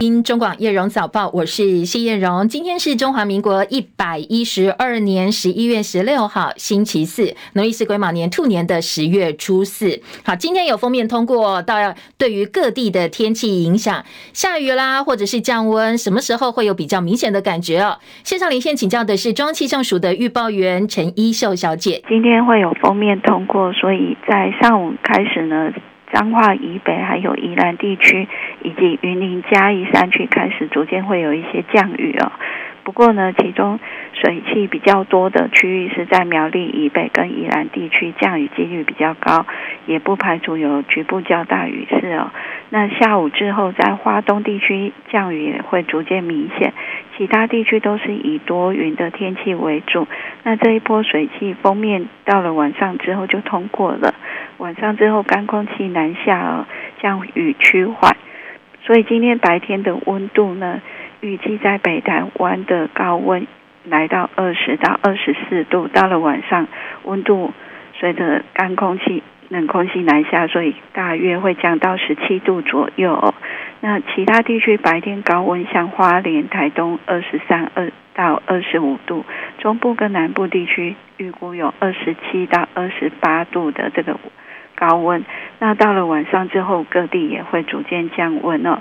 听中广叶荣早报，我是谢叶荣。今天是中华民国一百一十二年十一月十六号，星期四，农历是癸卯年兔年的十月初四。好，今天有封面通过，到对于各地的天气影响，下雨啦，或者是降温，什么时候会有比较明显的感觉哦？线上连线请教的是中央气象署的预报员陈一秀小姐。今天会有封面通过，所以在上午开始呢。彰化以北，还有宜兰地区以及云林嘉义山区开始逐渐会有一些降雨哦。不过呢，其中水汽比较多的区域是在苗栗以北跟宜兰地区，降雨几率比较高，也不排除有局部较大雨势哦。那下午之后，在花东地区降雨也会逐渐明显，其他地区都是以多云的天气为主。那这一波水汽锋面到了晚上之后就通过了。晚上之后，干空气南下哦，降雨趋缓，所以今天白天的温度呢，预计在北台湾的高温来到二十到二十四度，到了晚上温度随着干空气、冷空气南下，所以大约会降到十七度左右。那其他地区白天高温，像花莲、台东二十三二到二十五度，中部跟南部地区预估有二十七到二十八度的这个。高温，那到了晚上之后，各地也会逐渐降温哦。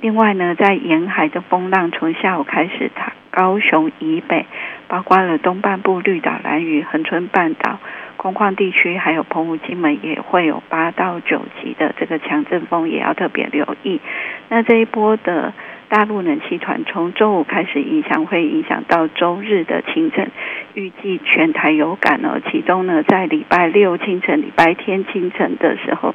另外呢，在沿海的风浪从下午开始，它高雄以北，包括了东半部绿岛、兰屿、恒春半岛、空旷地区，还有澎湖、金门，也会有八到九级的这个强阵风，也要特别留意。那这一波的。大陆冷气团从周五开始影响，会影响到周日的清晨，预计全台有感哦。其中呢，在礼拜六清晨、礼拜天清晨的时候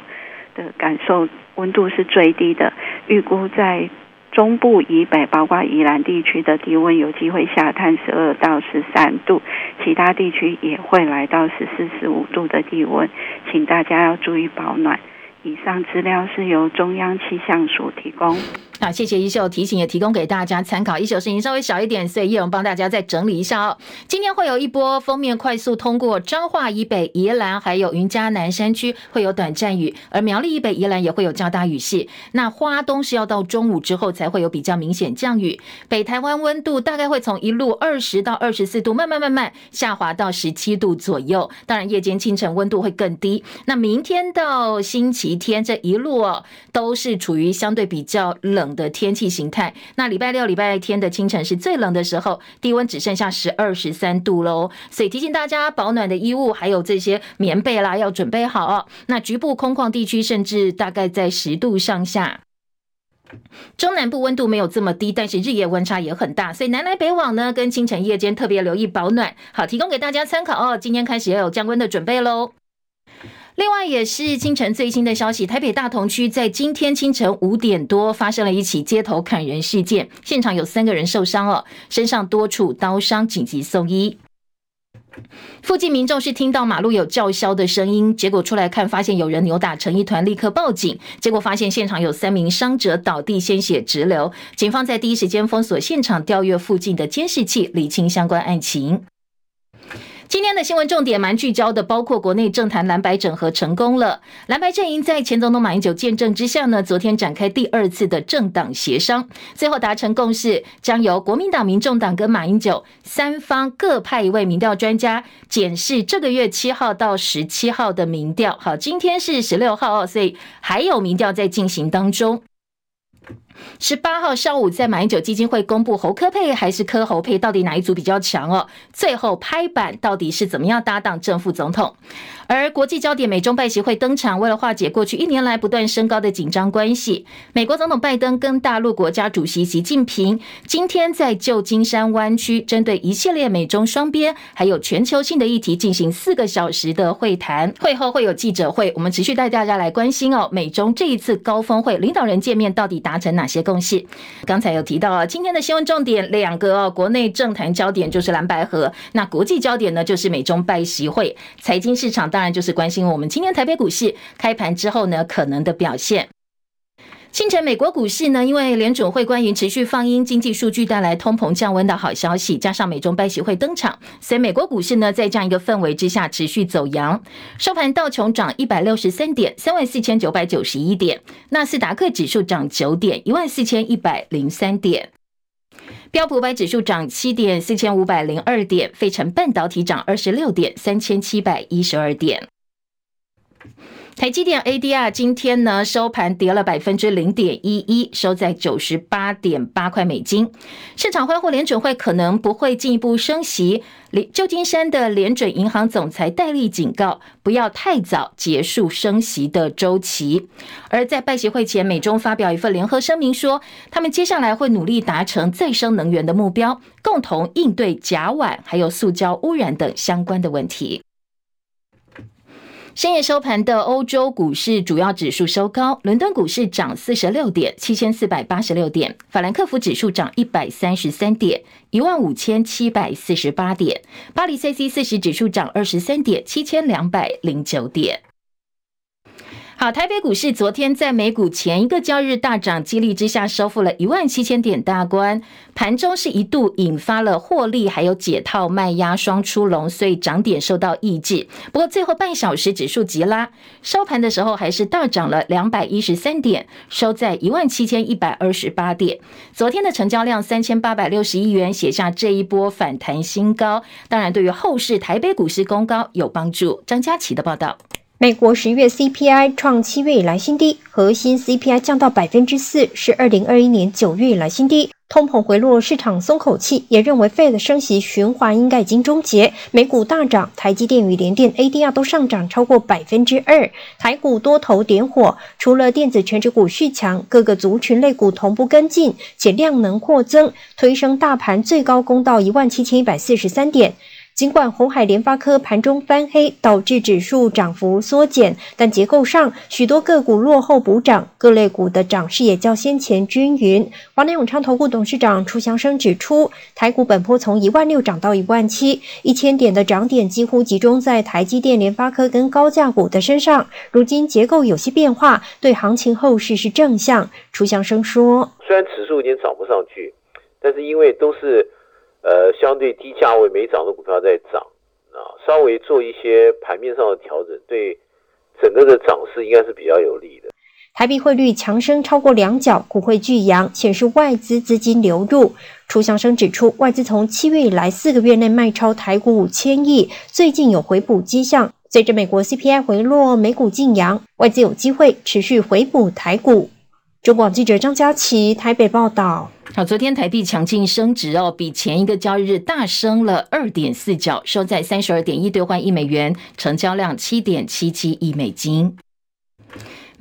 的感受温度是最低的，预估在中部以北，包括宜兰地区的低温有机会下探十二到十三度，其他地区也会来到十四、十五度的低温，请大家要注意保暖。以上资料是由中央气象署提供。好，谢谢一秀提醒，也提供给大家参考。一秀声音稍微小一点，所以叶荣帮大家再整理一下哦。今天会有一波封面快速通过彰化以北、宜兰还有云嘉南山区会有短暂雨，而苗栗以北、宜兰也会有较大雨势。那花东是要到中午之后才会有比较明显降雨。北台湾温度大概会从一路二十到二十四度，慢慢慢慢下滑到十七度左右。当然夜间清晨温度会更低。那明天到星期天这一路哦，都是处于相对比较冷冷的天气形态，那礼拜六、礼拜天的清晨是最冷的时候，低温只剩下十二、十三度喽。所以提醒大家，保暖的衣物还有这些棉被啦，要准备好哦。那局部空旷地区甚至大概在十度上下。中南部温度没有这么低，但是日夜温差也很大，所以南来北往呢，跟清晨夜间特别留意保暖。好，提供给大家参考哦。今天开始要有降温的准备喽。另外，也是清晨最新的消息，台北大同区在今天清晨五点多发生了一起街头砍人事件，现场有三个人受伤哦，身上多处刀伤，紧急送医。附近民众是听到马路有叫嚣的声音，结果出来看，发现有人扭打成一团，立刻报警，结果发现现场有三名伤者倒地，鲜血直流。警方在第一时间封锁现场，调阅附近的监视器，理清相关案情。今天的新闻重点蛮聚焦的，包括国内政坛蓝白整合成功了。蓝白阵营在前总统马英九见证之下呢，昨天展开第二次的政党协商，最后达成共识，将由国民党、民众党跟马英九三方各派一位民调专家检视这个月七号到十七号的民调。好，今天是十六号哦，所以还有民调在进行当中。十八号上午，在马英九基金会公布侯科配还是柯侯配，到底哪一组比较强哦？最后拍板到底是怎么样搭档正副总统？而国际焦点美中拜习会登场，为了化解过去一年来不断升高的紧张关系，美国总统拜登跟大陆国家主席习近平今天在旧金山湾区，针对一系列美中双边还有全球性的议题进行四个小时的会谈。会后会有记者会，我们持续带大家来关心哦，美中这一次高峰会领导人见面到底达成哪哪些共识？刚才有提到啊，今天的新闻重点两个哦，国内政坛焦点就是蓝白合，那国际焦点呢就是美中拜习会，财经市场当然就是关心我们今天台北股市开盘之后呢可能的表现。清晨，美国股市呢，因为联准会关于持续放鹰经济数据带来通膨降温的好消息，加上美中拜协会登场，所以美国股市呢，在这样一个氛围之下持续走扬。收盘道琼涨一百六十三点，三万四千九百九十一点；纳斯达克指数涨九点，一万四千一百零三点；标普五百指数涨七点，四千五百零二点；费城半导体涨二十六点，三千七百一十二点。台积电 ADR 今天呢收盘跌了百分之零点一一，收在九十八点八块美金。市场欢呼联准会可能不会进一步升息。旧金山的联准银行总裁戴利警告，不要太早结束升息的周期。而在拜协会前，美中发表一份联合声明说，他们接下来会努力达成再生能源的目标，共同应对甲烷还有塑胶污染等相关的问题。深夜收盘的欧洲股市主要指数收高，伦敦股市涨四十六点，七千四百八十六点；法兰克福指数涨一百三十三点，一万五千七百四十八点；巴黎 CAC 四十指数涨二十三点，七千两百零九点。好，台北股市昨天在美股前一个交易日大涨激励之下，收复了一万七千点大关。盘中是一度引发了获利还有解套卖压双出笼，所以涨点受到抑制。不过最后半小时指数急拉，收盘的时候还是大涨了两百一十三点，收在一万七千一百二十八点。昨天的成交量三千八百六十亿元，写下这一波反弹新高。当然，对于后市台北股市攻高有帮助。张佳琪的报道。美国十月 CPI 创七月以来新低，核心 CPI 降到百分之四，是二零二一年九月以来新低。通膨回落，市场松口气，也认为 Fed 升息循环应该已经终结。美股大涨，台积电与联电 ADR 都上涨超过百分之二。台股多头点火，除了电子全值股续强，各个族群类股同步跟进，且量能扩增，推升大盘最高攻到一万七千一百四十三点。尽管鸿海联发科盘中翻黑，导致指数涨幅缩减，但结构上许多个股落后补涨，各类股的涨势也较先前均匀。华南永昌投顾董事长楚祥生指出，台股本波从一万六涨到一万七，一千点的涨点几乎集中在台积电、联发科跟高价股的身上。如今结构有些变化，对行情后市是正向。楚祥生说：“虽然指数已经涨不上去，但是因为都是。”呃，相对低价位没涨的股票在涨，啊，稍微做一些盘面上的调整，对整个的涨势应该是比较有利的。台币汇率强升超过两角，股汇巨扬，显示外资资金流入。楚祥生指出，外资从七月以来四个月内卖超台股五千亿，最近有回补迹象。随着美国 CPI 回落，美股劲扬，外资有机会持续回补台股。中广记者张佳琪台北报道。好，昨天台币强劲升值哦，比前一个交易日大升了二点四角，收在三十二点一兑换一美元，成交量七点七七亿美金。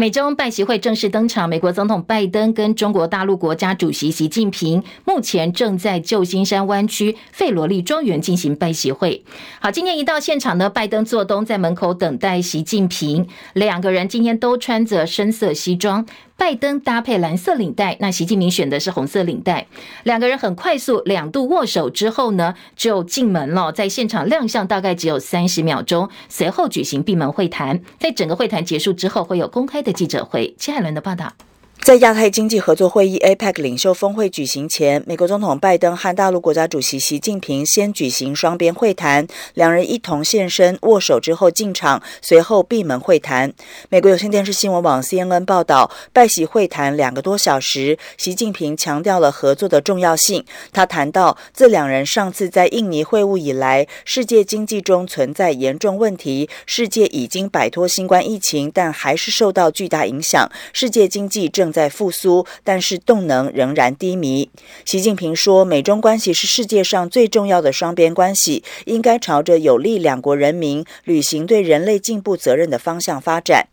美中拜习会正式登场，美国总统拜登跟中国大陆国家主席习近平目前正在旧金山湾区费罗利庄园进行拜习会。好，今天一到现场呢，拜登坐东在门口等待习近平，两个人今天都穿着深色西装。拜登搭配蓝色领带，那习近平选的是红色领带。两个人很快速两度握手之后呢，就进门了，在现场亮相大概只有三十秒钟，随后举行闭门会谈。在整个会谈结束之后，会有公开的记者会。谢海伦的报道。在亚太经济合作会议 （APEC） 领袖峰会举行前，美国总统拜登和大陆国家主席习近平先举行双边会谈，两人一同现身握手之后进场，随后闭门会谈。美国有线电视新闻网 （CNN） 报道，拜习会谈两个多小时，习近平强调了合作的重要性。他谈到，自两人上次在印尼会晤以来，世界经济中存在严重问题，世界已经摆脱新冠疫情，但还是受到巨大影响，世界经济正在复苏，但是动能仍然低迷。习近平说，美中关系是世界上最重要的双边关系，应该朝着有利两国人民履行对人类进步责任的方向发展。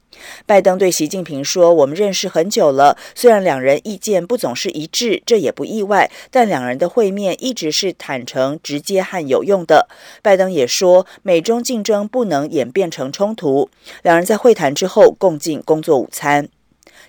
拜登对习近平说：“我们认识很久了，虽然两人意见不总是一致，这也不意外，但两人的会面一直是坦诚、直接和有用的。”拜登也说，美中竞争不能演变成冲突。两人在会谈之后共进工作午餐。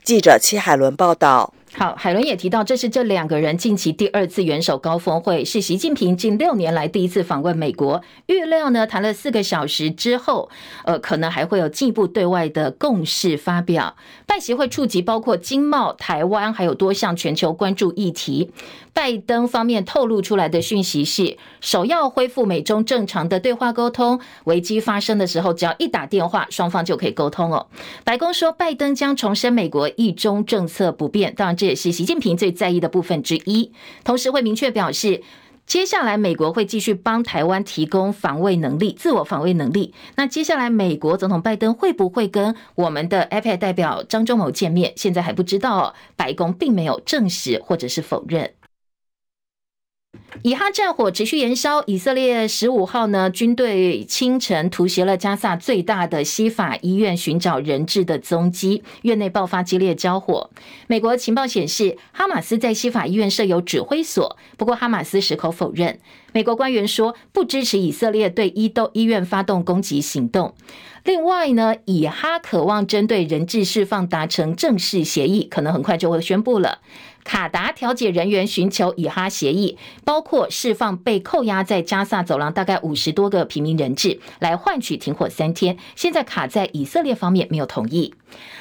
记者齐海伦报道。好，海伦也提到，这是这两个人近期第二次元首高峰会，是习近平近六年来第一次访问美国。预料呢，谈了四个小时之后，呃，可能还会有进一步对外的共识发表。拜协会触及包括经贸、台湾，还有多项全球关注议题。拜登方面透露出来的讯息是，首要恢复美中正常的对话沟通。危机发生的时候，只要一打电话，双方就可以沟通哦。白宫说，拜登将重申美国一中政策不变，当然这也是习近平最在意的部分之一。同时会明确表示，接下来美国会继续帮台湾提供防卫能力、自我防卫能力。那接下来美国总统拜登会不会跟我们的 iPad 代表张忠谋见面？现在还不知道。白宫并没有证实或者是否认。以哈战火持续延烧，以色列十五号呢，军队清晨突袭了加萨最大的西法医院，寻找人质的踪迹。院内爆发激烈交火。美国情报显示，哈马斯在西法医院设有指挥所，不过哈马斯矢口否认。美国官员说，不支持以色列对伊都医院发动攻击行动。另外呢，以哈渴望针对人质释放达成正式协议，可能很快就会宣布了。卡达调解人员寻求以哈协议，包括释放被扣押在加萨走廊大概五十多个平民人质，来换取停火三天。现在卡在以色列方面没有同意。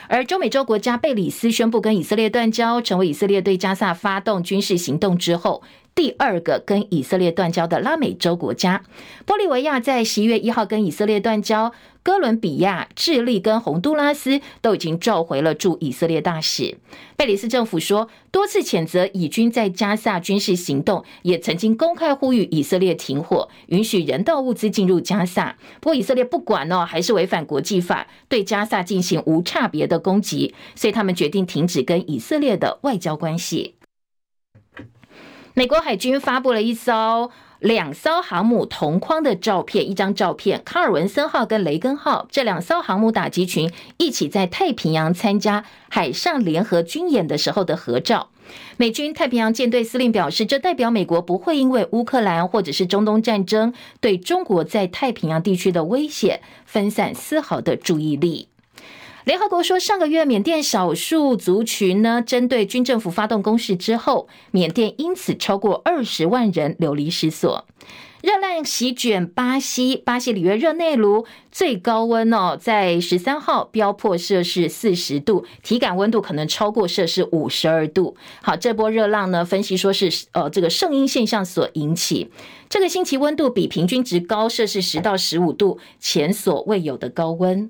而中美洲国家贝里斯宣布跟以色列断交，成为以色列对加萨发动军事行动之后第二个跟以色列断交的拉美洲国家。玻利维亚在十一月一号跟以色列断交。哥伦比亚、智利跟洪都拉斯都已经召回了驻以色列大使。贝里斯政府说，多次谴责以军在加萨军事行动，也曾经公开呼吁以色列停火，允许人道物资进入加萨。不过以色列不管哦，还是违反国际法，对加萨进行无差别的攻击，所以他们决定停止跟以色列的外交关系。美国海军发布了一艘。两艘航母同框的照片，一张照片，卡尔文森号跟雷根号这两艘航母打击群一起在太平洋参加海上联合军演的时候的合照。美军太平洋舰队司令表示，这代表美国不会因为乌克兰或者是中东战争对中国在太平洋地区的威胁分散丝毫的注意力。联合国说，上个月缅甸少数族群呢，针对军政府发动攻势之后，缅甸因此超过二十万人流离失所。热浪席卷巴西，巴西里约热内卢最高温哦，在十三号飙破摄氏四十度，体感温度可能超过摄氏五十二度。好，这波热浪呢，分析说是呃这个圣婴现象所引起，这个星期温度比平均值高摄氏十到十五度，前所未有的高温。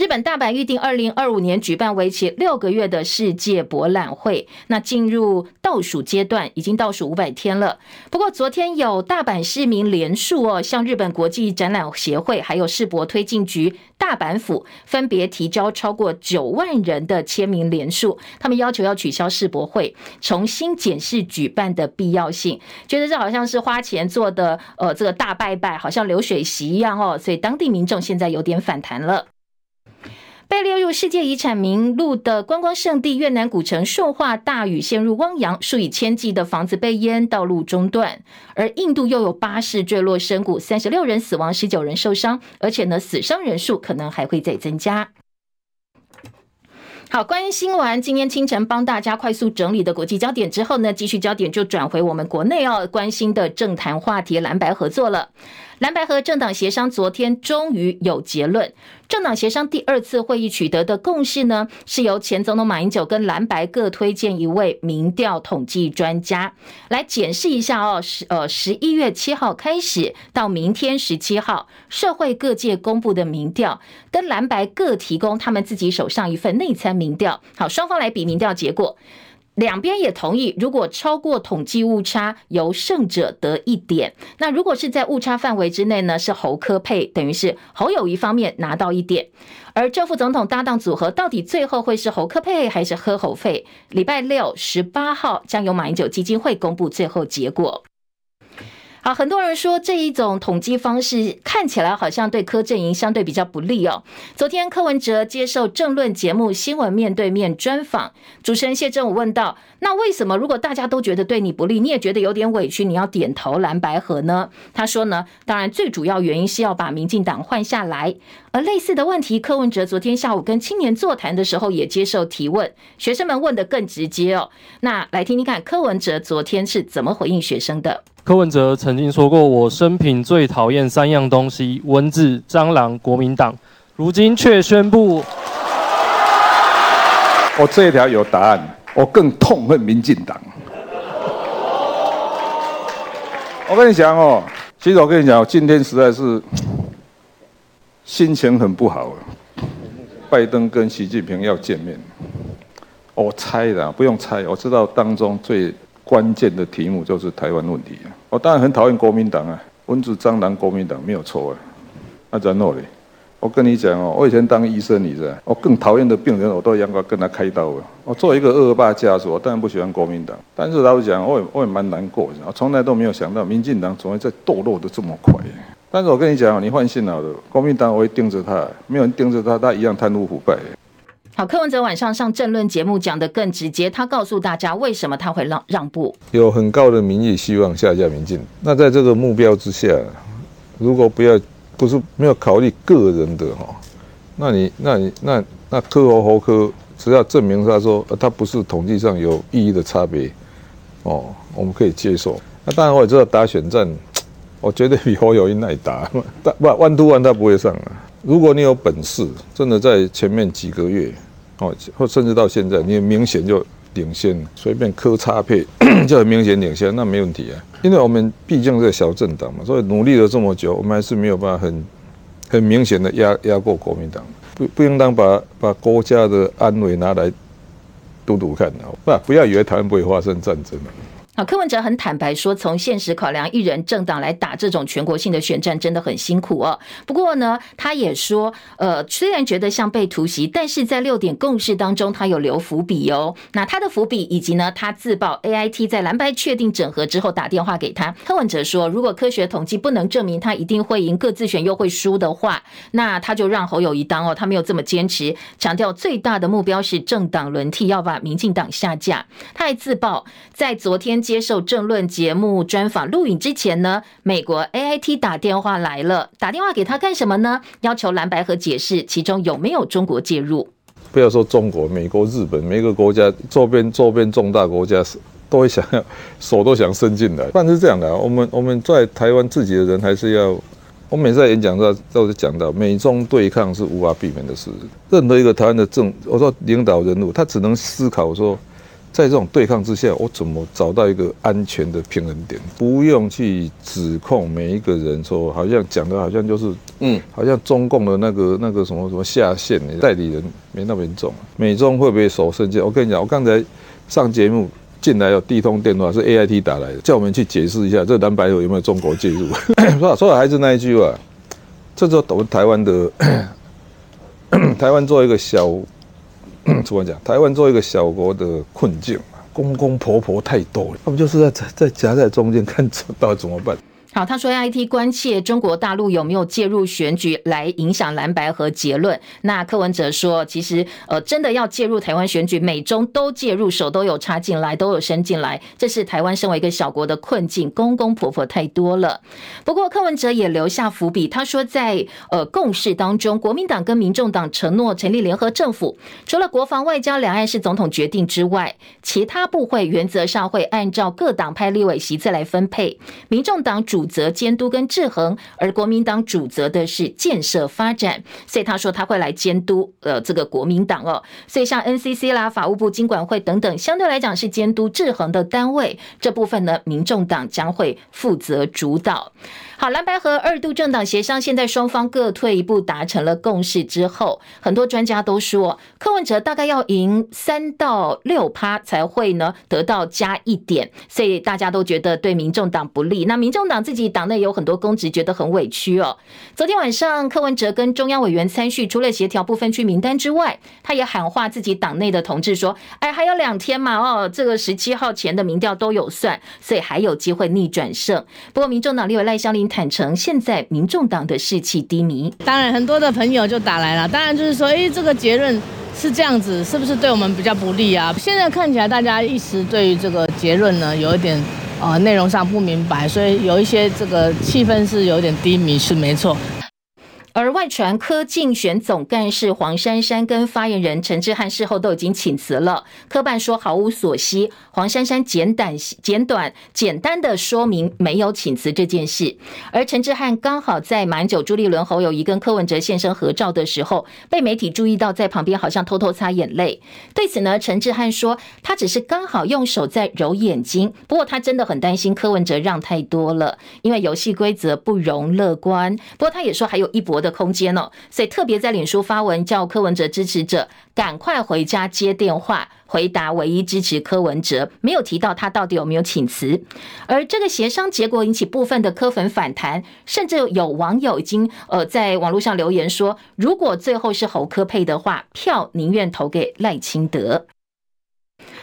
日本大阪预定二零二五年举办为期六个月的世界博览会，那进入倒数阶段，已经倒数五百天了。不过昨天有大阪市民联署哦，向日本国际展览协会还有世博推进局大阪府分别提交超过九万人的签名联署，他们要求要取消世博会，重新检视举办的必要性，觉得这好像是花钱做的，呃，这个大拜拜，好像流水席一样哦，所以当地民众现在有点反弹了。被列入世界遗产名录的观光胜地越南古城顺化大雨陷入汪洋，数以千计的房子被淹，道路中断。而印度又有巴士坠落深谷，三十六人死亡，十九人受伤，而且呢，死伤人数可能还会再增加。好，关心完今天清晨帮大家快速整理的国际焦点之后呢，继续焦点就转回我们国内要关心的政坛话题——蓝白合作了。蓝白和政党协商昨天终于有结论。政党协商第二次会议取得的共识呢，是由前总统马英九跟蓝白各推荐一位民调统计专家来检视一下哦。十呃十一月七号开始到明天十七号，社会各界公布的民调，跟蓝白各提供他们自己手上一份内参民调。好，双方来比民调结果。两边也同意，如果超过统计误差，由胜者得一点。那如果是在误差范围之内呢？是侯科配，等于是侯友谊方面拿到一点。而正副总统搭档组合到底最后会是侯科配还是喝侯费？礼拜六十八号将由马英九基金会公布最后结果。好，很多人说这一种统计方式看起来好像对柯阵营相对比较不利哦。昨天柯文哲接受政论节目《新闻面对面》专访，主持人谢震武问道：“那为什么如果大家都觉得对你不利，你也觉得有点委屈，你要点头蓝白合呢？”他说呢，当然最主要原因是要把民进党换下来。而类似的问题，柯文哲昨天下午跟青年座谈的时候也接受提问，学生们问得更直接哦。那来听听看柯文哲昨天是怎么回应学生的。柯文哲曾经说过：“我生平最讨厌三样东西：蚊子、蟑螂、国民党。”如今却宣布，我这一条有答案。我更痛恨民进党。我跟你讲哦，其实我跟你讲，今天实在是心情很不好。拜登跟习近平要见面，我猜的，不用猜，我知道当中最关键的题目就是台湾问题。我当然很讨厌国民党啊，蚊子、蟑螂，国民党没有错啊。那然后呢？我跟你讲哦，我以前当医生，你知道，我更讨厌的病人，我都要跟他开刀了。我作为一个恶霸家属，我当然不喜欢国民党，但是老实讲，我也我也蛮难过。我从来都没有想到，民进党总会在堕落的这么快。但是我跟你讲，你放心好了，国民党我会盯着他，没有人盯着他，他一样贪污腐败。好，柯文哲晚上上政论节目讲得更直接，他告诉大家为什么他会让让步。有很高的民意希望下架民进，那在这个目标之下，如果不要不是没有考虑个人的哈，那你那你那那柯侯侯科，只要证明他说他不是统计上有意义的差别，哦，我们可以接受。那当然我也知道打选战，我绝对比侯友宜耐打，但不 one to one 他不会上啊。如果你有本事，真的在前面几个月。哦，或甚至到现在，你明显就领先，随便磕差配就很明显领先，那没问题啊。因为我们毕竟是小政党嘛，所以努力了这么久，我们还是没有办法很很明显的压压过国民党。不不应当把把国家的安危拿来赌赌看啊！不不要以为台湾不会发生战争。柯文哲很坦白说，从现实考量，一人政党来打这种全国性的选战真的很辛苦哦。不过呢，他也说，呃，虽然觉得像被突袭，但是在六点共识当中，他有留伏笔哦。那他的伏笔，以及呢，他自曝 AIT 在蓝白确定整合之后打电话给他。柯文哲说，如果科学统计不能证明他一定会赢，各自选又会输的话，那他就让侯友谊当哦。他没有这么坚持，强调最大的目标是政党轮替，要把民进党下架。他还自曝在昨天。接受政论节目专访录影之前呢，美国 AIT 打电话来了，打电话给他干什么呢？要求蓝白合解释其中有没有中国介入。不要说中国、美国、日本，每个国家周边周边重大国家都会想要手都想伸进来。但是这样的，我们我们在台湾自己的人还是要，我每次在演讲都都是讲到美中对抗是无法避免的事。任何一个台湾的政，我说领导人物，他只能思考说。在这种对抗之下，我怎么找到一个安全的平衡点？不用去指控每一个人，说好像讲的好像就是，嗯，好像中共的那个那个什么什么下线代理人没那么严重。美中会不会手伸进？我跟你讲，我刚才上节目进来有第一通电话是 AIT 打来的，叫我们去解释一下这蓝白合有没有中国介入。说说的还是那一句话，这就我们台湾的 台湾做一个小。怎么讲？台湾作为一个小国的困境，公公婆婆太多了，他们就是在在夹在中间，看到底怎么办。好，他说 AIT 关切中国大陆有没有介入选举来影响蓝白和结论。那柯文哲说，其实呃，真的要介入台湾选举，美中都介入，手都有插进来，都有伸进来，这是台湾身为一个小国的困境，公公婆婆太多了。不过柯文哲也留下伏笔，他说在呃共识当中，国民党跟民众党承诺成立联合政府，除了国防、外交、两岸是总统决定之外，其他部会原则上会按照各党派立委席次来分配，民众党主。主责监督跟制衡，而国民党主责的是建设发展，所以他说他会来监督呃这个国民党哦，所以像 NCC 啦、法务部、经管会等等，相对来讲是监督制衡的单位，这部分呢，民众党将会负责主导。好，蓝白和二度政党协商，现在双方各退一步，达成了共识之后，很多专家都说，柯文哲大概要赢三到六趴才会呢得到加一点，所以大家都觉得对民众党不利。那民众党自己党内有很多公职，觉得很委屈哦。昨天晚上，柯文哲跟中央委员参叙，除了协调不分区名单之外，他也喊话自己党内的同志说：“哎，还有两天嘛，哦，这个十七号前的民调都有算，所以还有机会逆转胜。”不过，民众党立委赖香伶坦承，现在民众党的士气低迷。当然，很多的朋友就打来了，当然就是说，哎，这个结论是这样子，是不是对我们比较不利啊？现在看起来，大家一时对于这个结论呢，有一点。呃，内容上不明白，所以有一些这个气氛是有点低迷，是没错。而外传柯竞选总干事黄珊珊跟发言人陈志汉事后都已经请辞了，柯办说毫无所悉。黄珊珊简短简短简单的说明没有请辞这件事。而陈志汉刚好在满九、朱立伦、侯友谊跟柯文哲现身合照的时候，被媒体注意到在旁边好像偷偷擦眼泪。对此呢，陈志汉说他只是刚好用手在揉眼睛，不过他真的很担心柯文哲让太多了，因为游戏规则不容乐观。不过他也说还有一的空间哦，所以特别在脸书发文叫柯文哲支持者赶快回家接电话回答，唯一支持柯文哲，没有提到他到底有没有请辞。而这个协商结果引起部分的柯粉反弹，甚至有网友已经呃在网络上留言说，如果最后是侯科配的话，票宁愿投给赖清德。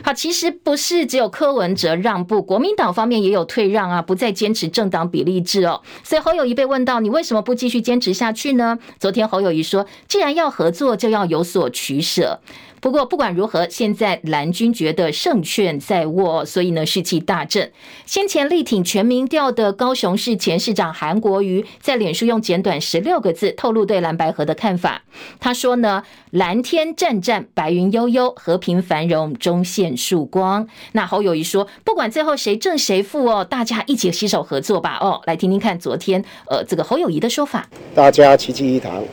好，其实不是只有柯文哲让步，国民党方面也有退让啊，不再坚持政党比例制哦。所以侯友谊被问到，你为什么不继续坚持下去呢？昨天侯友谊说，既然要合作，就要有所取舍。不过不管如何，现在蓝军觉得胜券在握，所以呢士气大振。先前力挺全民调的高雄市前市长韩国瑜，在脸书用简短十六个字透露对蓝白河的看法。他说呢，蓝天湛湛，白云悠悠，和平繁荣，终现曙光。那侯友宜说，不管最后谁胜谁负哦，大家一起携手合作吧。哦，来听听看昨天呃这个侯友宜的说法。大家齐聚一堂，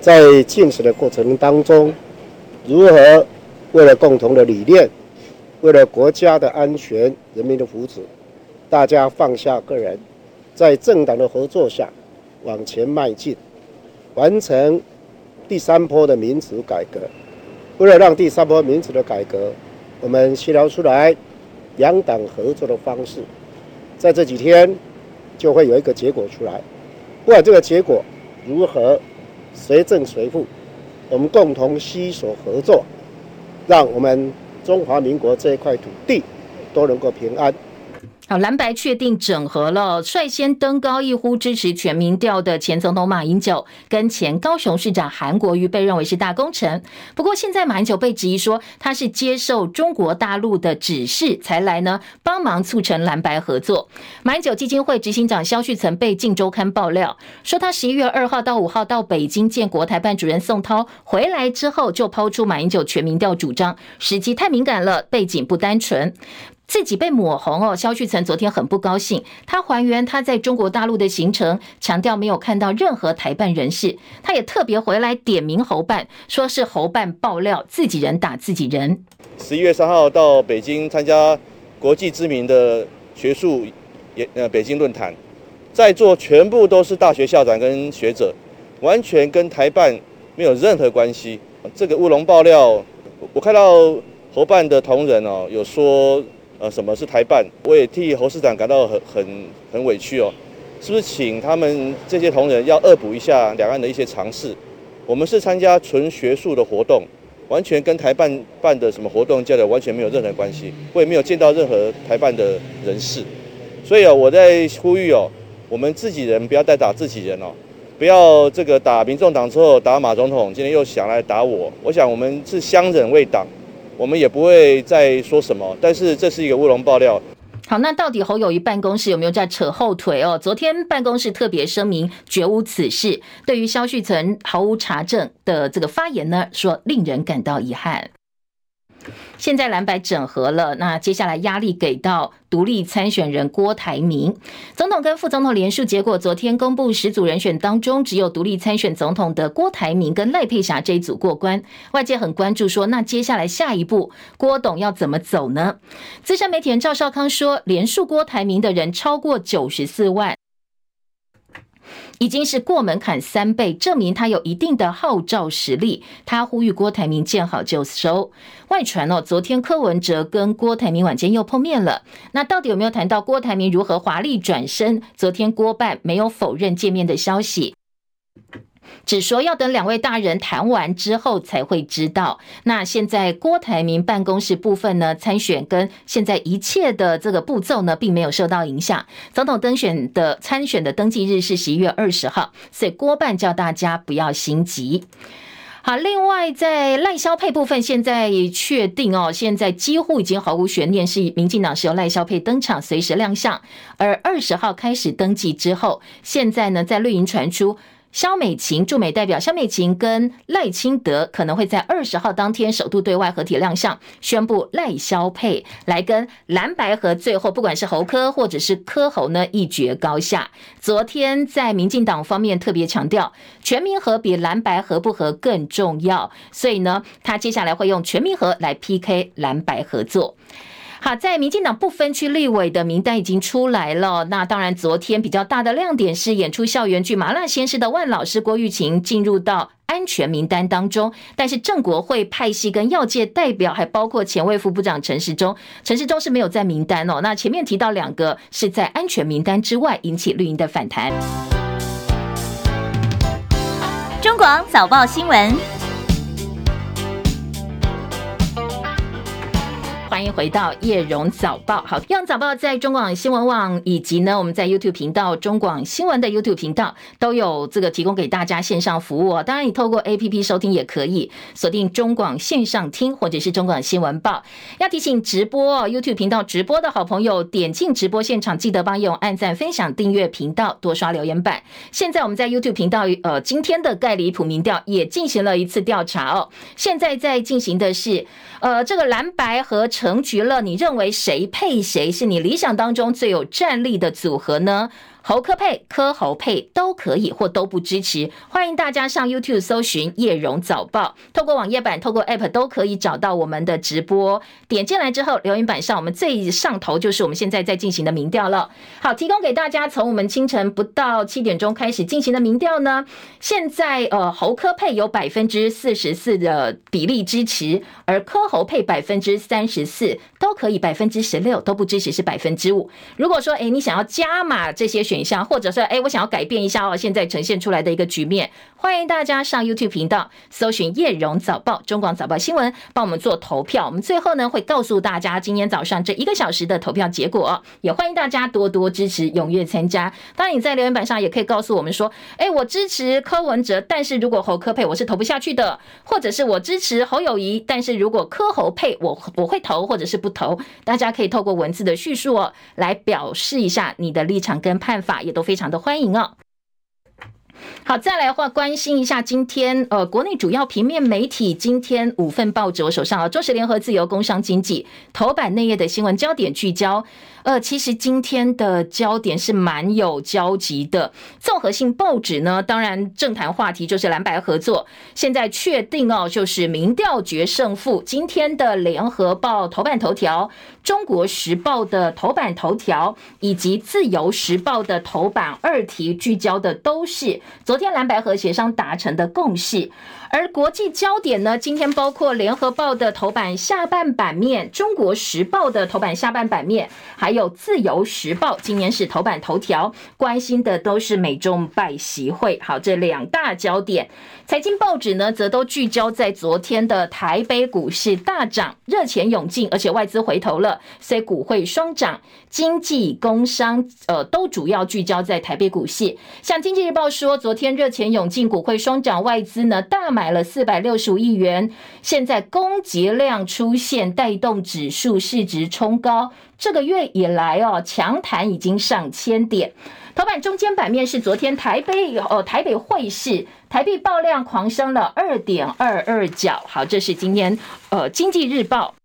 在竞选的过程当中。如何为了共同的理念，为了国家的安全、人民的福祉，大家放下个人，在政党的合作下往前迈进，完成第三波的民主改革。为了让第三波民主的改革，我们协调出来两党合作的方式，在这几天就会有一个结果出来。不管这个结果如何，谁胜谁负。我们共同携手合作，让我们中华民国这一块土地都能够平安。好，蓝白确定整合了，率先登高一呼支持全民调的前总统马英九跟前高雄市长韩国瑜被认为是大功臣。不过现在马英九被质疑说他是接受中国大陆的指示才来呢，帮忙促成蓝白合作。马英九基金会执行长萧旭曾被《镜周刊》爆料说，他十一月二号到五号到北京见国台办主任宋涛，回来之后就抛出马英九全民调主张，时机太敏感了，背景不单纯。自己被抹红哦，萧旭岑昨天很不高兴。他还原他在中国大陆的行程，强调没有看到任何台办人士。他也特别回来点名侯办，说是侯办爆料自己人打自己人。十一月三号到北京参加国际知名的学术也呃北京论坛，在座全部都是大学校长跟学者，完全跟台办没有任何关系。这个乌龙爆料，我看到侯办的同仁哦，有说。呃，什么是台办？我也替侯市长感到很很很委屈哦。是不是请他们这些同仁要恶补一下两岸的一些常识？我们是参加纯学术的活动，完全跟台办办的什么活动交流完全没有任何关系。我也没有见到任何台办的人士。所以哦，我在呼吁哦，我们自己人不要再打自己人哦，不要这个打民众党之后打马总统，今天又想来打我。我想我们是相忍为党。我们也不会再说什么，但是这是一个乌龙爆料。好，那到底侯友谊办公室有没有在扯后腿哦？昨天办公室特别声明绝无此事，对于肖旭岑毫无查证的这个发言呢，说令人感到遗憾。现在蓝白整合了，那接下来压力给到独立参选人郭台铭。总统跟副总统联署结果，昨天公布十组人选当中，只有独立参选总统的郭台铭跟赖佩霞这一组过关。外界很关注说，那接下来下一步郭董要怎么走呢？资深媒体人赵少康说，连署郭台铭的人超过九十四万。已经是过门槛三倍，证明他有一定的号召实力。他呼吁郭台铭见好就收。外传哦，昨天柯文哲跟郭台铭晚间又碰面了。那到底有没有谈到郭台铭如何华丽转身？昨天郭办没有否认见面的消息。只说要等两位大人谈完之后才会知道。那现在郭台铭办公室部分呢，参选跟现在一切的这个步骤呢，并没有受到影响。总统登选的参选的登记日是十一月二十号，所以郭办叫大家不要心急。好，另外在赖萧配部分，现在确定哦，现在几乎已经毫无悬念，是民进党是由赖萧配登场，随时亮相。而二十号开始登记之后，现在呢，在绿营传出。萧美琴驻美代表萧美琴跟赖清德可能会在二十号当天首度对外合体亮相，宣布赖萧配来跟蓝白合，最后不管是侯科或者是柯侯呢，一决高下。昨天在民进党方面特别强调，全民合比蓝白合不合更重要，所以呢，他接下来会用全民合来 PK 蓝白合作。好，在民进党不分区立委的名单已经出来了。那当然，昨天比较大的亮点是演出校园剧《麻辣鲜师》的万老师郭玉琴进入到安全名单当中。但是郑国会派系跟药界代表，还包括前卫副部长陈时中，陈时中是没有在名单哦。那前面提到两个是在安全名单之外，引起绿营的反弹。中广早报新闻。欢迎回到叶荣早报。好，叶荣早报在中广新闻网以及呢，我们在 YouTube 频道中广新闻的 YouTube 频道都有这个提供给大家线上服务哦。当然，你透过 APP 收听也可以锁定中广线上听，或者是中广新闻报。要提醒直播 YouTube 频道直播的好朋友，点进直播现场，记得帮叶荣按赞、分享、订阅频道，多刷留言板。现在我们在 YouTube 频道，呃，今天的盖离普民调也进行了一次调查哦。现在在进行的是。呃，这个蓝白合成局了，你认为谁配谁是你理想当中最有战力的组合呢？侯科配、科侯配都可以，或都不支持。欢迎大家上 YouTube 搜寻叶荣早报，透过网页版、透过 App 都可以找到我们的直播。点进来之后，留言板上我们最上头就是我们现在在进行的民调了。好，提供给大家从我们清晨不到七点钟开始进行的民调呢。现在呃，侯科配有百分之四十四的比例支持，而科侯配百分之三十四都可以，百分之十六都不支持是百分之五。如果说哎，你想要加码这些选。一下或者说，哎，我想要改变一下哦，现在呈现出来的一个局面，欢迎大家上 YouTube 频道搜寻叶荣早报、中广早报新闻，帮我们做投票。我们最后呢会告诉大家今天早上这一个小时的投票结果，也欢迎大家多多支持，踊跃参加。当然你在留言板上也可以告诉我们说，哎，我支持柯文哲，但是如果侯柯配我是投不下去的，或者是我支持侯友谊，但是如果柯侯配我我会投或者是不投，大家可以透过文字的叙述哦来表示一下你的立场跟判法。也都非常的欢迎啊。好，再来的话，关心一下今天呃，国内主要平面媒体今天五份报纸我手上啊，中时联合、自由、工商、经济头版内页的新闻焦点聚焦。呃，其实今天的焦点是蛮有交集的。综合性报纸呢，当然政坛话题就是蓝白合作，现在确定哦，就是民调决胜负。今天的联合报头版头条、中国时报的头版头条以及自由时报的头版二题聚焦的都是昨天蓝白合协商达成的共识。而国际焦点呢，今天包括联合报的头版下半版面、中国时报的头版下半版面，还有自由时报，今年是头版头条，关心的都是美中拜习会。好，这两大焦点，财经报纸呢，则都聚焦在昨天的台北股市大涨，热钱涌进，而且外资回头了，所以股汇双涨，经济、工商，呃，都主要聚焦在台北股市。像经济日报说，昨天热钱涌进，股汇双涨，外资呢大。买了四百六十五亿元，现在供给量出现带动指数市值冲高，这个月以来哦，强弹已经上千点。头版中间版面是昨天台北哦，台北汇市台币爆量狂升了二点二二角。好，这是今天呃经济日报。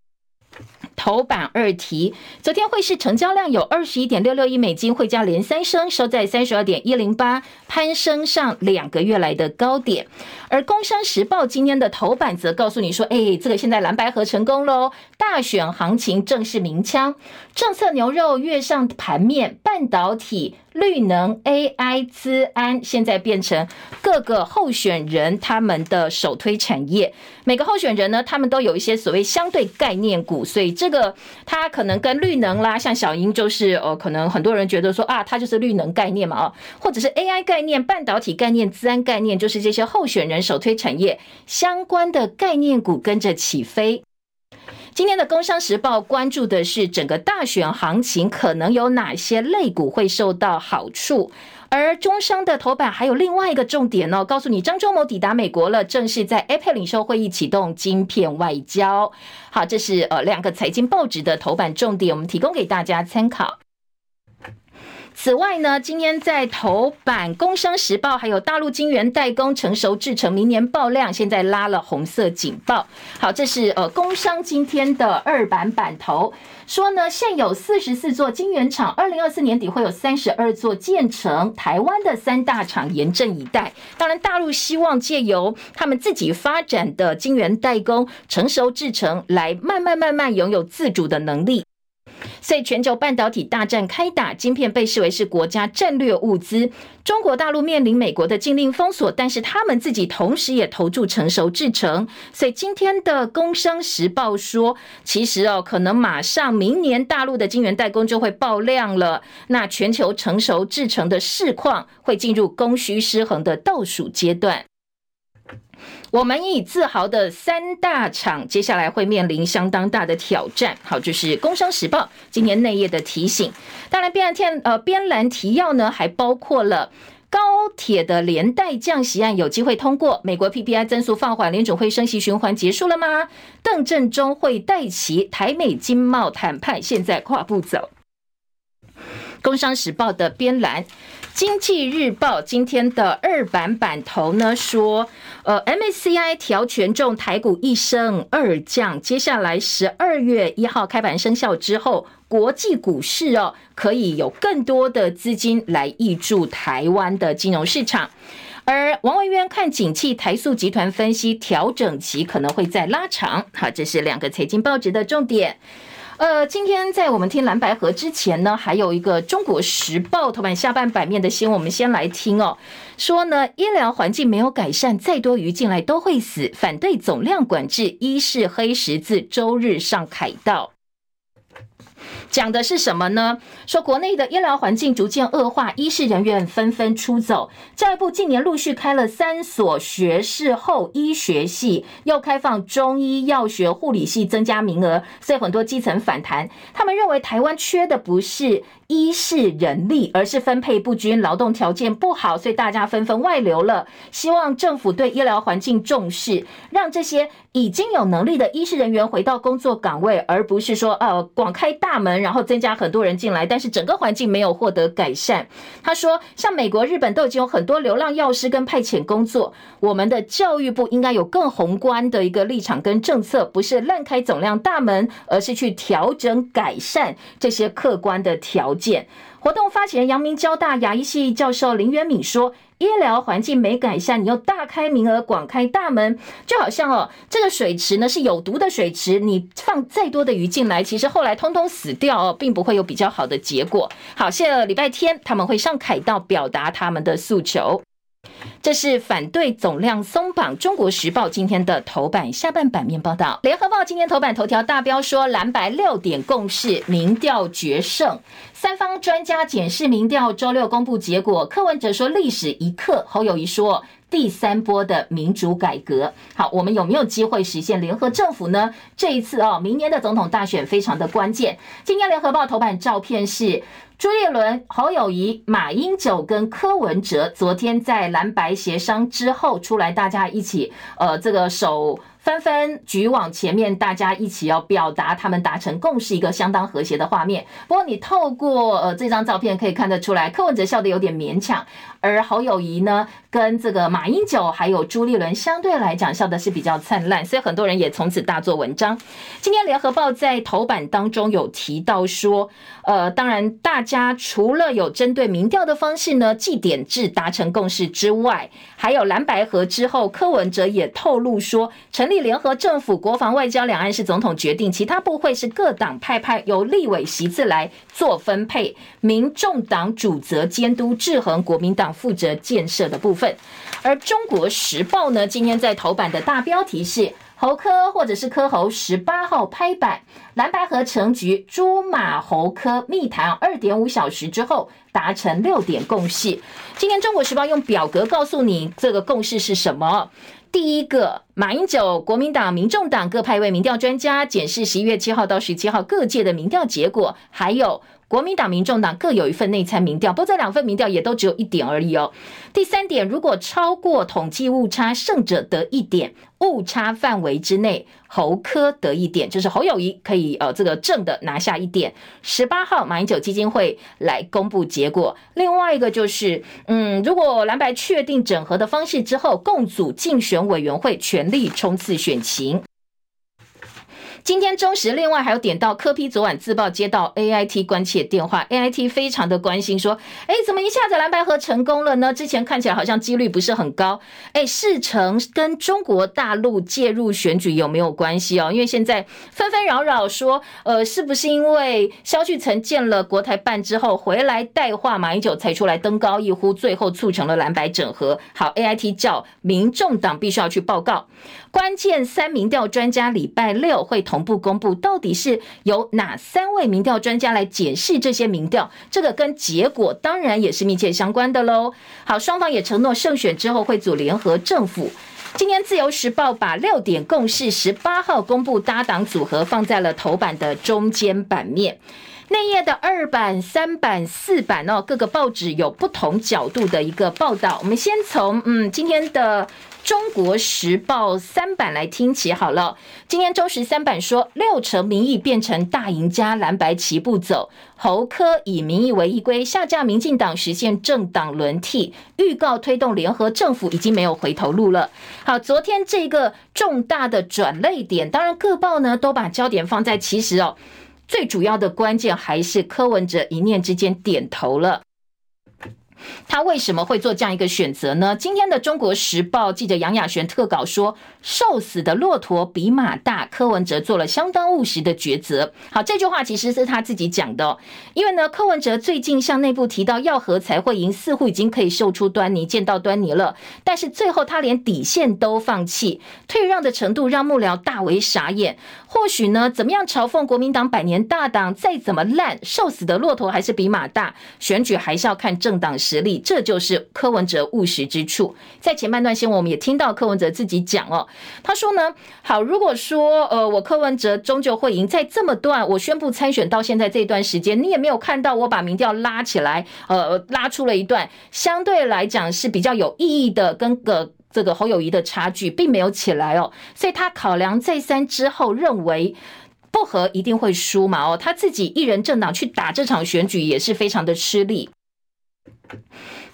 头版二题，昨天汇市成交量有二十一点六六亿美金，汇价连三升，收在三十二点一零八，攀升上两个月来的高点。而工商时报今天的头版则告诉你说，哎，这个现在蓝白河成功喽，大选行情正式鸣枪，政策牛肉跃上盘面，半导体。绿能、AI、资安，现在变成各个候选人他们的首推产业。每个候选人呢，他们都有一些所谓相对概念股，所以这个他可能跟绿能啦，像小英就是哦，可能很多人觉得说啊，他就是绿能概念嘛，啊，或者是 AI 概念、半导体概念、资安概念，就是这些候选人首推产业相关的概念股跟着起飞。今天的《工商时报》关注的是整个大选行情，可能有哪些类股会受到好处？而中商的头版还有另外一个重点哦，告诉你张忠谋抵达美国了，正式在 Apple 领袖会议启动晶片外交。好，这是呃两个财经报纸的头版重点，我们提供给大家参考。此外呢，今天在头版，《工商时报》还有大陆晶圆代工成熟制程明年爆量，现在拉了红色警报。好，这是呃工商今天的二版版头，说呢，现有四十四座晶圆厂，二零二四年底会有三十二座建成，台湾的三大厂严阵以待。当然，大陆希望借由他们自己发展的晶圆代工成熟制程，来慢慢慢慢拥有自主的能力。所以，全球半导体大战开打，晶片被视为是国家战略物资。中国大陆面临美国的禁令封锁，但是他们自己同时也投注成熟制程。所以，今天的《工商时报》说，其实哦，可能马上明年大陆的晶圆代工就会爆量了。那全球成熟制程的市况会进入供需失衡的倒数阶段。我们以自豪的三大厂，接下来会面临相当大的挑战。好，就是《工商时报》今年内页的提醒。当然，编蓝呃边栏提要呢，还包括了高铁的连带降息案有机会通过，美国 PPI 增速放缓，联准会升息循环结束了吗？邓振中会带齐台美经贸谈判，现在跨步走。《工商时报》的边栏。经济日报今天的二版版头呢说，呃，MSCI 调权重，台股一升二降。接下来十二月一号开盘生效之后，国际股市哦可以有更多的资金来挹注台湾的金融市场。而王文渊看景气，台塑集团分析调整期可能会再拉长。好，这是两个财经报纸的重点。呃，今天在我们听蓝白盒之前呢，还有一个《中国时报》头版下半版面的新闻，我们先来听哦。说呢，医疗环境没有改善，再多鱼进来都会死，反对总量管制，医是黑十字周日上凯道。讲的是什么呢？说国内的医疗环境逐渐恶化，医事人员纷纷出走。教育部近年陆续开了三所学士后医学系，又开放中医药学、护理系增加名额，所以很多基层反弹。他们认为台湾缺的不是医事人力，而是分配不均、劳动条件不好，所以大家纷纷外流了。希望政府对医疗环境重视，让这些已经有能力的医事人员回到工作岗位，而不是说呃广开大门。然后增加很多人进来，但是整个环境没有获得改善。他说，像美国、日本都已经有很多流浪药师跟派遣工作，我们的教育部应该有更宏观的一个立场跟政策，不是乱开总量大门，而是去调整改善这些客观的条件。活动发起人阳明交大牙医系教授林元敏说。医疗环境没改善，你又大开名额、广开大门，就好像哦，这个水池呢是有毒的水池，你放再多的鱼进来，其实后来通通死掉哦，并不会有比较好的结果。好，下个礼拜天他们会上凯道表达他们的诉求。这是反对总量松绑，《中国时报》今天的头版下半版面报道，《联合报》今天头版头条大标说蓝白六点共识，民调决胜。三方专家检视民调，周六公布结果。柯文哲说历史一刻，侯友宜说第三波的民主改革。好，我们有没有机会实现联合政府呢？这一次哦，明年的总统大选非常的关键。今天联合报头版照片是朱立伦、侯友谊、马英九跟柯文哲，昨天在蓝白协商之后出来，大家一起呃这个手。纷纷举往前面，大家一起要表达他们达成共识，一个相当和谐的画面。不过，你透过呃这张照片可以看得出来，柯文哲笑得有点勉强，而侯友宜呢，跟这个马英九还有朱立伦相对来讲笑的是比较灿烂，所以很多人也从此大做文章。今天联合报在头版当中有提到说，呃，当然大家除了有针对民调的方式呢，祭点制达成共识之外，还有蓝白合之后，柯文哲也透露说成。立联合政府，国防、外交、两岸是总统决定，其他部会是各党派派由立委席次来做分配，民众党主责监督制衡，国民党负责建设的部分。而中国时报呢，今天在头版的大标题是。侯科或者是柯侯十八号拍板，蓝白合成局朱马侯科密谈二点五小时之后达成六点共识。今天中国时报用表格告诉你这个共识是什么。第一个，马英九、国民党、民众党各派位民调专家检视十一月七号到十七号各界的民调结果，还有。国民党、民众党各有一份内参民调，不过这两份民调也都只有一点而已哦。第三点，如果超过统计误差，胜者得一点；误差范围之内，侯科得一点，就是侯友宜可以呃这个正的拿下一点。十八号马英九基金会来公布结果。另外一个就是，嗯，如果蓝白确定整合的方式之后，共组竞选委员会，全力冲刺选情。今天中时另外还有点到柯批昨晚自曝接到 AIT 关切电话，AIT 非常的关心说，哎，怎么一下子蓝白合成功了呢？之前看起来好像几率不是很高，哎，事成跟中国大陆介入选举有没有关系哦？因为现在纷纷扰扰说，呃，是不是因为萧旭岑见了国台办之后回来带话，马英九才出来登高一呼，最后促成了蓝白整合？好，AIT 叫民众党必须要去报告。关键三民调专家礼拜六会同步公布，到底是由哪三位民调专家来解释这些民调？这个跟结果当然也是密切相关的喽。好，双方也承诺胜选之后会组联合政府。今天自由时报把六点共识十八号公布搭档组合放在了头版的中间版面。内页的二版、三版、四版哦，各个报纸有不同角度的一个报道。我们先从嗯今天的。中国时报三版来听起好了。今天中时三版说，六成民意变成大赢家，蓝白齐步走。侯科以民意为依归，下架民进党，实现政党轮替，预告推动联合政府，已经没有回头路了。好，昨天这个重大的转捩点，当然各报呢都把焦点放在，其实哦，最主要的关键还是柯文哲一念之间点头了。他为什么会做这样一个选择呢？今天的《中国时报》记者杨雅璇特稿说：“瘦死的骆驼比马大。”柯文哲做了相当务实的抉择。好，这句话其实是他自己讲的，因为呢，柯文哲最近向内部提到要和才会赢，似乎已经可以嗅出端倪，见到端倪了。但是最后他连底线都放弃，退让的程度让幕僚大为傻眼。或许呢，怎么样嘲讽国民党百年大党，再怎么烂，瘦死的骆驼还是比马大。选举还是要看政党实力，这就是柯文哲务实之处。在前半段新闻，我们也听到柯文哲自己讲哦，他说呢，好，如果说呃，我柯文哲终究会赢，在这么段我宣布参选到现在这段时间，你也没有看到我把民调拉起来，呃，拉出了一段相对来讲是比较有意义的，跟个。这个侯友宜的差距并没有起来哦，所以他考量再三之后，认为不合一定会输嘛哦，他自己一人政党去打这场选举也是非常的吃力，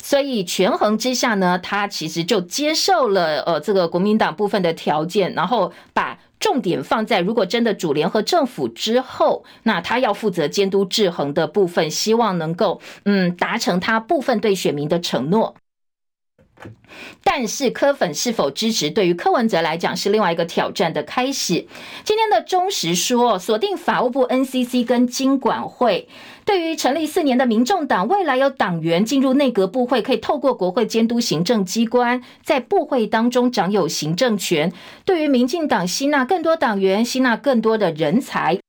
所以权衡之下呢，他其实就接受了呃这个国民党部分的条件，然后把重点放在如果真的组联合政府之后，那他要负责监督制衡的部分，希望能够嗯达成他部分对选民的承诺。但是柯粉是否支持，对于柯文哲来讲是另外一个挑战的开始。今天的中时说，锁定法务部、NCC 跟金管会，对于成立四年的民众党，未来有党员进入内阁部会，可以透过国会监督行政机关，在部会当中掌有行政权。对于民进党吸纳更多党员，吸纳更多的人才。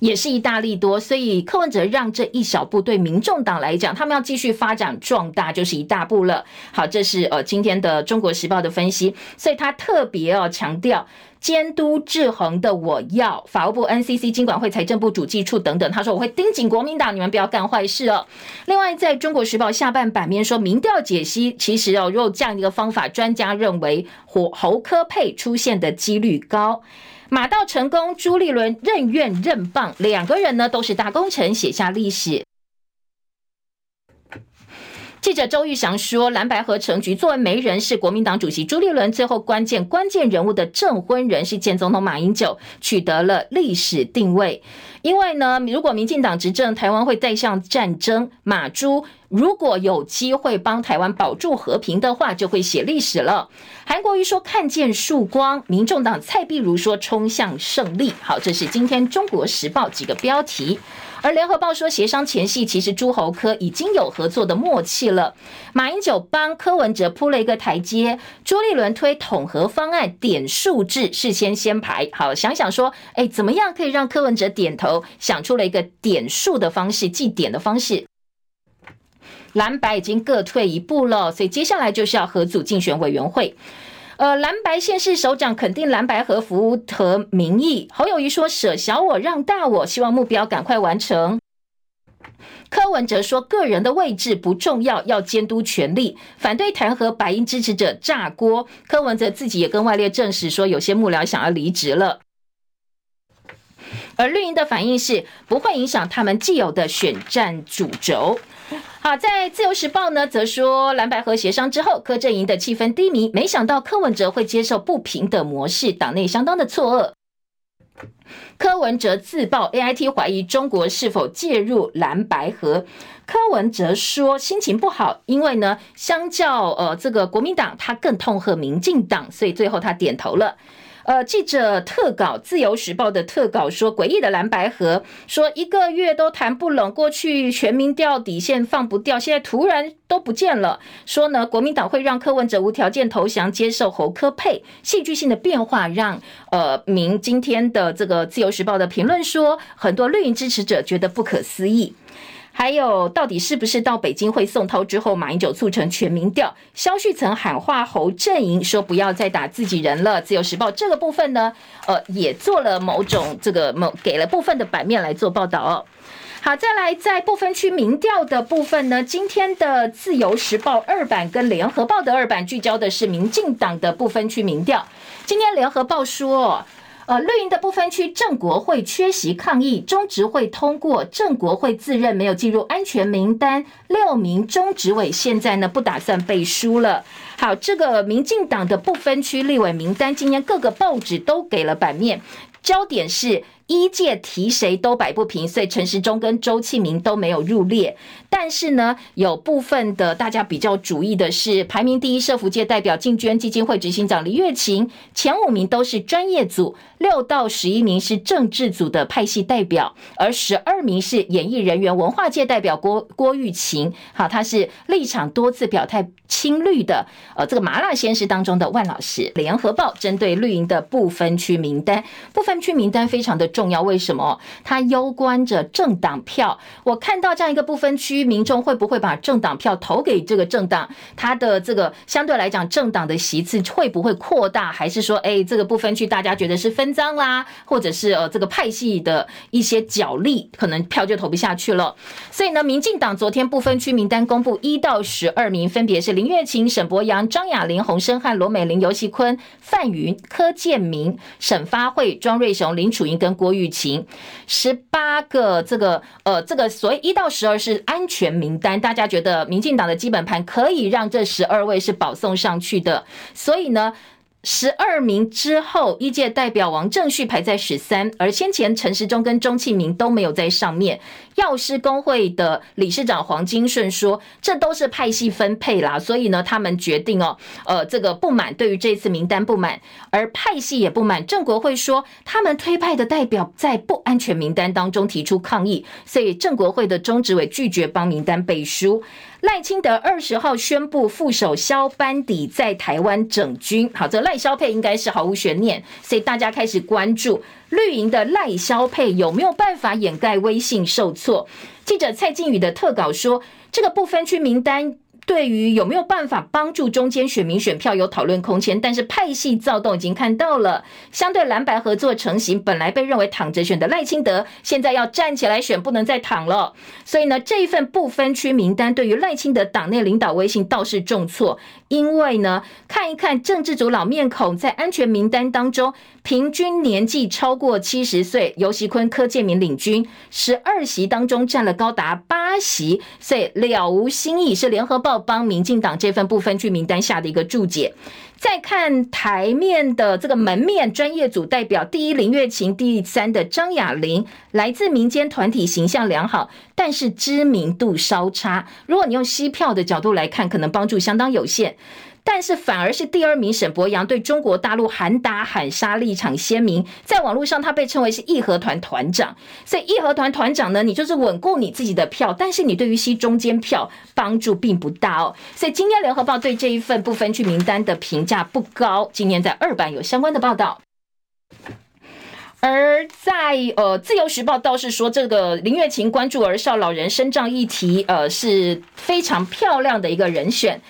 也是一大利多，所以柯文哲让这一小步对民众党来讲，他们要继续发展壮大，就是一大步了。好，这是呃今天的《中国时报》的分析，所以他特别要强调监督制衡的，我要法务部、NCC、金管会、财政部主计处等等。他说我会盯紧国民党，你们不要干坏事哦。另外，在《中国时报》下半版面说，民调解析其实哦，如果这样一个方法，专家认为侯侯科配出现的几率高。马到成功，朱立伦任怨任棒，两个人呢都是大功臣，写下历史。记者周玉祥说，蓝白合成局作为媒人，是国民党主席朱立伦最后关键关键人物的证婚人，是前总统马英九，取得了历史定位。因为呢，如果民进党执政，台湾会带向战争，马朱如果有机会帮台湾保住和平的话，就会写历史了。韩国瑜说看见曙光，民众党蔡壁如说冲向胜利。好，这是今天中国时报几个标题。而联合报说，协商前夕，其实朱侯科已经有合作的默契了。马英九帮柯文哲铺了一个台阶，朱立伦推统合方案，点数制，事先先排。好，想想说，哎，怎么样可以让柯文哲点头？想出了一个点数的方式，计点的方式。蓝白已经各退一步了，所以接下来就是要合组竞选委员会。呃，蓝白县市首长肯定蓝白合符合民意。侯友宜说：“舍小我让大我，希望目标赶快完成。”柯文哲说：“个人的位置不重要，要监督权力。”反对弹劾白鹰支持者炸锅。柯文哲自己也跟外界证实说，有些幕僚想要离职了。而绿营的反应是不会影响他们既有的选战主轴。好，在自由时报呢，则说蓝白河协商之后，柯阵营的气氛低迷。没想到柯文哲会接受不平等模式，党内相当的错愕。柯文哲自曝 AIT 怀疑中国是否介入蓝白河，柯文哲说心情不好，因为呢，相较呃这个国民党，他更痛恨民进党，所以最后他点头了。呃，记者特稿，《自由时报》的特稿说，诡异的蓝白河，说一个月都谈不拢，过去全民调底线放不掉，现在突然都不见了。说呢，国民党会让柯文哲无条件投降，接受侯科配，戏剧性的变化让呃，明今天的这个《自由时报》的评论说，很多绿营支持者觉得不可思议。还有，到底是不是到北京会送涛之后，马英九促成全民调？萧旭曾喊话侯阵营说不要再打自己人了。自由时报这个部分呢，呃，也做了某种这个某给了部分的版面来做报道哦。好，再来在不分区民调的部分呢，今天的自由时报二版跟联合报的二版聚焦的是民进党的不分区民调。今天联合报说。呃，绿营的不分区郑国会缺席抗议，中执会通过郑国会自认没有进入安全名单，六名中执委现在呢不打算背书了。好，这个民进党的不分区立委名单，今天各个报纸都给了版面，焦点是。一届提谁都摆不平，所以陈时中跟周庆明都没有入列。但是呢，有部分的大家比较注意的是，排名第一社福界代表进捐基金会执行长李月琴，前五名都是专业组，六到十一名是政治组的派系代表，而十二名是演艺人员文化界代表郭郭玉琴。好，他是立场多次表态亲绿的，呃，这个麻辣鲜师当中的万老师。联合报针对绿营的不分区名单，不分区名单非常的。重要，为什么？它攸关着政党票。我看到这样一个不分区，民众会不会把政党票投给这个政党？他的这个相对来讲，政党的席次会不会扩大？还是说，哎，这个不分区大家觉得是分赃啦，或者是呃这个派系的一些角力，可能票就投不下去了。所以呢，民进党昨天不分区名单公布一到十二名，分别是林月琴、沈伯洋、张雅玲、洪申汉、罗美玲、游锡坤、范云、柯建铭、沈发慧、庄瑞雄、林楚英跟郭。玉琴，十八个这个呃，这个所谓一到十二是安全名单，大家觉得民进党的基本盘可以让这十二位是保送上去的，所以呢。十二名之后，一届代表王正旭排在十三，而先前陈时中跟钟庆明都没有在上面。药师公会的理事长黄金顺说，这都是派系分配啦，所以呢，他们决定哦，呃，这个不满，对于这次名单不满，而派系也不满。正国会说，他们推派的代表在不安全名单当中提出抗议，所以正国会的中执委拒绝帮名单背书。赖清德二十号宣布副手肖班底在台湾整军，好，这赖肖配应该是毫无悬念，所以大家开始关注绿营的赖肖配有没有办法掩盖微信受挫。记者蔡靖宇的特稿说，这个不分区名单。对于有没有办法帮助中间选民选票有讨论空间，但是派系躁动已经看到了。相对蓝白合作成型，本来被认为躺着选的赖清德，现在要站起来选，不能再躺了。所以呢，这一份不分区名单对于赖清德党内领导威信倒是重挫。因为呢，看一看政治组老面孔在安全名单当中，平均年纪超过七十岁，游锡坤、柯建铭领军，十二席当中占了高达八席，所以了无新意，是联合报。帮民进党这份不分区名单下的一个注解。再看台面的这个门面专业组代表，第一林月琴，第三的张雅玲，来自民间团体，形象良好，但是知名度稍差。如果你用吸票的角度来看，可能帮助相当有限。但是反而是第二名沈伯洋对中国大陆喊打喊杀立场鲜明，在网络上他被称为是义和团团长。所以义和团团长呢，你就是稳固你自己的票，但是你对于吸中间票帮助并不大哦。所以今天联合报对这一份不分区名单的评价不高。今年在二版有相关的报道，而在呃自由时报倒是说，这个林月琴关注儿少老人身障议题，呃是非常漂亮的一个人选。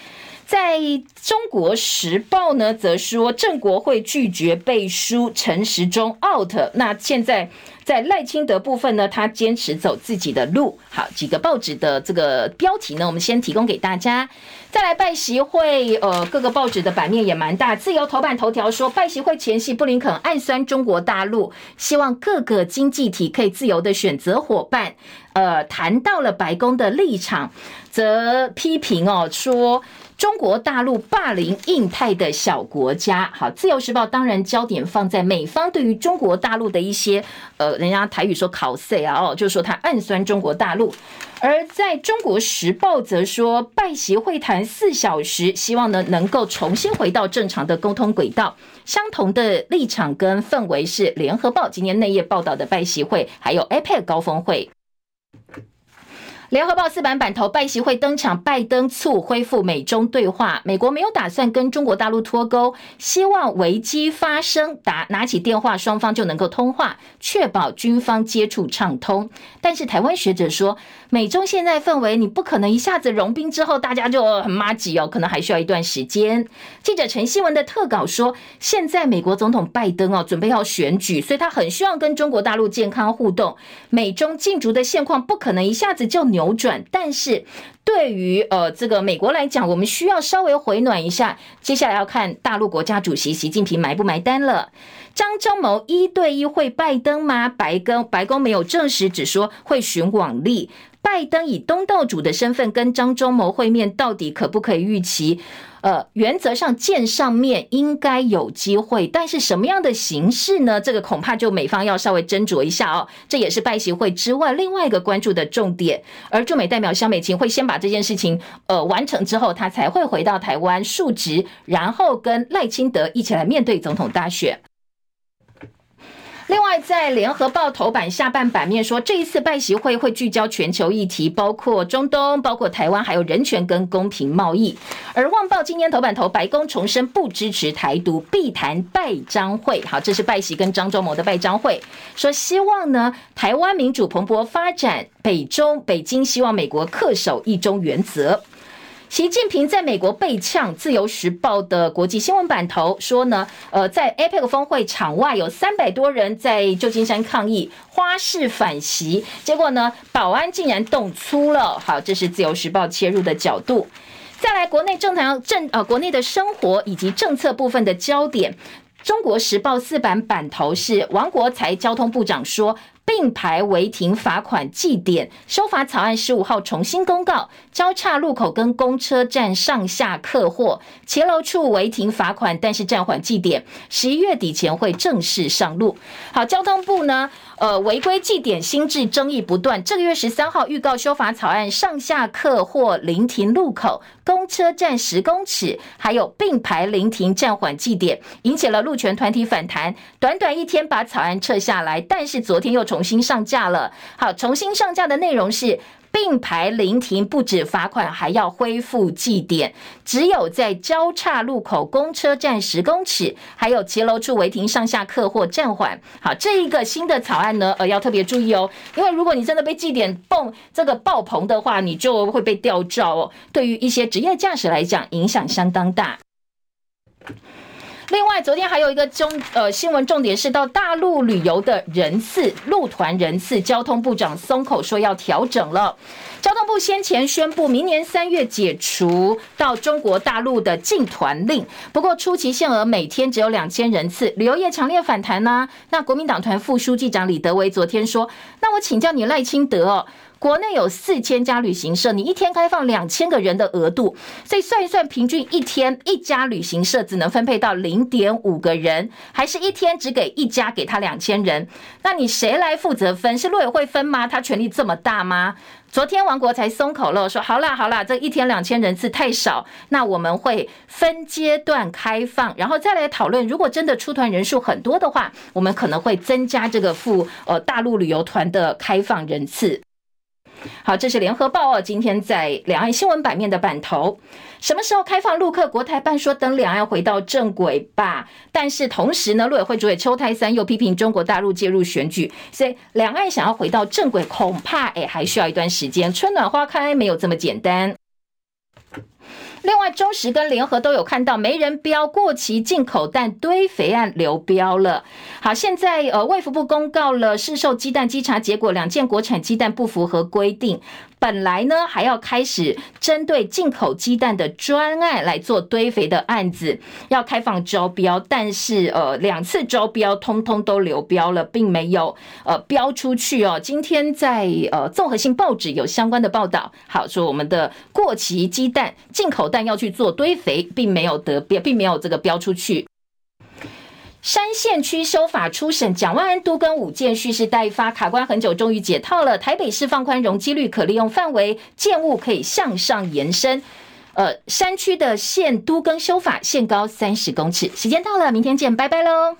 在中国时报呢，则说郑国会拒绝背书，陈时中 out。那现在在赖清德部分呢，他坚持走自己的路。好，几个报纸的这个标题呢，我们先提供给大家。再来拜习会，呃，各个报纸的版面也蛮大。自由头版头条说，拜习会前夕，布林肯暗酸中国大陆，希望各个经济体可以自由的选择伙伴。呃，谈到了白宫的立场，则批评哦说。中国大陆霸凌印太的小国家，好，《自由时报》当然焦点放在美方对于中国大陆的一些，呃，人家台语说考试啊，哦，就是说他暗酸中国大陆。而在中国时报则说，拜习会谈四小时，希望呢能够重新回到正常的沟通轨道。相同的立场跟氛围是《联合报》今天内页报道的拜习会，还有 APEC 高峰会。联合报四版版头，拜习会登场，拜登促恢复美中对话。美国没有打算跟中国大陆脱钩，希望危机发生，打拿起电话，双方就能够通话，确保军方接触畅通。但是台湾学者说，美中现在氛围，你不可能一下子融冰之后大家就很麻吉哦，可能还需要一段时间。记者陈希文的特稿说，现在美国总统拜登哦准备要选举，所以他很希望跟中国大陆健康互动。美中竞逐的现况不可能一下子就扭。扭转，但是对于呃这个美国来讲，我们需要稍微回暖一下。接下来要看大陆国家主席习近平埋不埋单了。张忠谋一对一会拜登吗？白宫白宫没有证实，只说会寻往例。拜登以东道主的身份跟张忠谋会面，到底可不可以预期？呃，原则上见上面应该有机会，但是什么样的形式呢？这个恐怕就美方要稍微斟酌一下哦。这也是拜习会之外另外一个关注的重点。而驻美代表肖美琴会先把这件事情呃完成之后，她才会回到台湾述职，然后跟赖清德一起来面对总统大选。另外，在联合报头版下半版面说，这一次拜习会会聚焦全球议题，包括中东、包括台湾，还有人权跟公平贸易。而旺报今天头版头，白宫重申不支持台独，必谈拜章会。好，这是拜习跟张忠谋的拜章会，说希望呢台湾民主蓬勃发展，北中北京希望美国恪守一中原则。习近平在美国被呛，《自由时报》的国际新闻版头说呢，呃，在 APEC 峰会场外有三百多人在旧金山抗议，花式反袭，结果呢，保安竟然动粗了。好，这是《自由时报》切入的角度。再来，国内政坛政呃，国内的生活以及政策部分的焦点，《中国时报》四版版头是王国材交通部长说。并排违停罚款记点，修法草案十五号重新公告，交叉路口跟公车站上下客货，骑楼处违停罚款，但是暂缓记点，十一月底前会正式上路。好，交通部呢？呃，违规记点新制争议不断。这个月十三号预告修法草案，上下客货临停路口、公车站十公尺，还有并排临停暂缓记点，引起了路权团体反弹。短短一天把草案撤下来，但是昨天又重重新上架了。好，重新上架的内容是。并排临停不止罚款，还要恢复祭点。只有在交叉路口、公车站十公尺，还有骑楼处违停上下客或暂缓。好，这一个新的草案呢，呃，要特别注意哦，因为如果你真的被祭点蹦这个爆棚的话，你就会被吊照哦。对于一些职业驾驶来讲，影响相当大。另外，昨天还有一个中呃新闻重点是到大陆旅游的人次，路团人次，交通部长松口说要调整了。交通部先前宣布，明年三月解除到中国大陆的禁团令，不过初期限额每天只有两千人次，旅游业强烈反弹呢、那国民党团副书记长李德维昨天说：“那我请教你赖清德哦。”国内有四千家旅行社，你一天开放两千个人的额度，所以算一算，平均一天一家旅行社只能分配到零点五个人，还是一天只给一家给他两千人？那你谁来负责分？是陆委会分吗？他权力这么大吗？昨天王国才松口了，说好啦好啦，这一天两千人次太少，那我们会分阶段开放，然后再来讨论。如果真的出团人数很多的话，我们可能会增加这个赴呃大陆旅游团的开放人次。好，这是联合报哦，今天在两岸新闻版面的版头。什么时候开放陆客？国台办说等两岸回到正轨吧。但是同时呢，陆委会主委邱泰三又批评中国大陆介入选举，所以两岸想要回到正轨，恐怕诶还需要一段时间。春暖花开没有这么简单。另外，中时跟联合都有看到没人标过期进口蛋堆肥案流标了。好，现在呃，卫福部公告了市售鸡蛋稽查结果，两件国产鸡蛋不符合规定。本来呢，还要开始针对进口鸡蛋的专案来做堆肥的案子，要开放招标，但是呃，两次招标通通都流标了，并没有呃标出去哦。今天在呃综合性报纸有相关的报道，好说我们的过期鸡蛋进口蛋要去做堆肥，并没有得标，并没有这个标出去。山线区修法初审，蒋万安都更五件蓄势待发，卡关很久，终于解套了。台北市放宽容积率可利用范围，建物可以向上延伸。呃，山区的县都更修法限高三十公尺。时间到了，明天见，拜拜喽。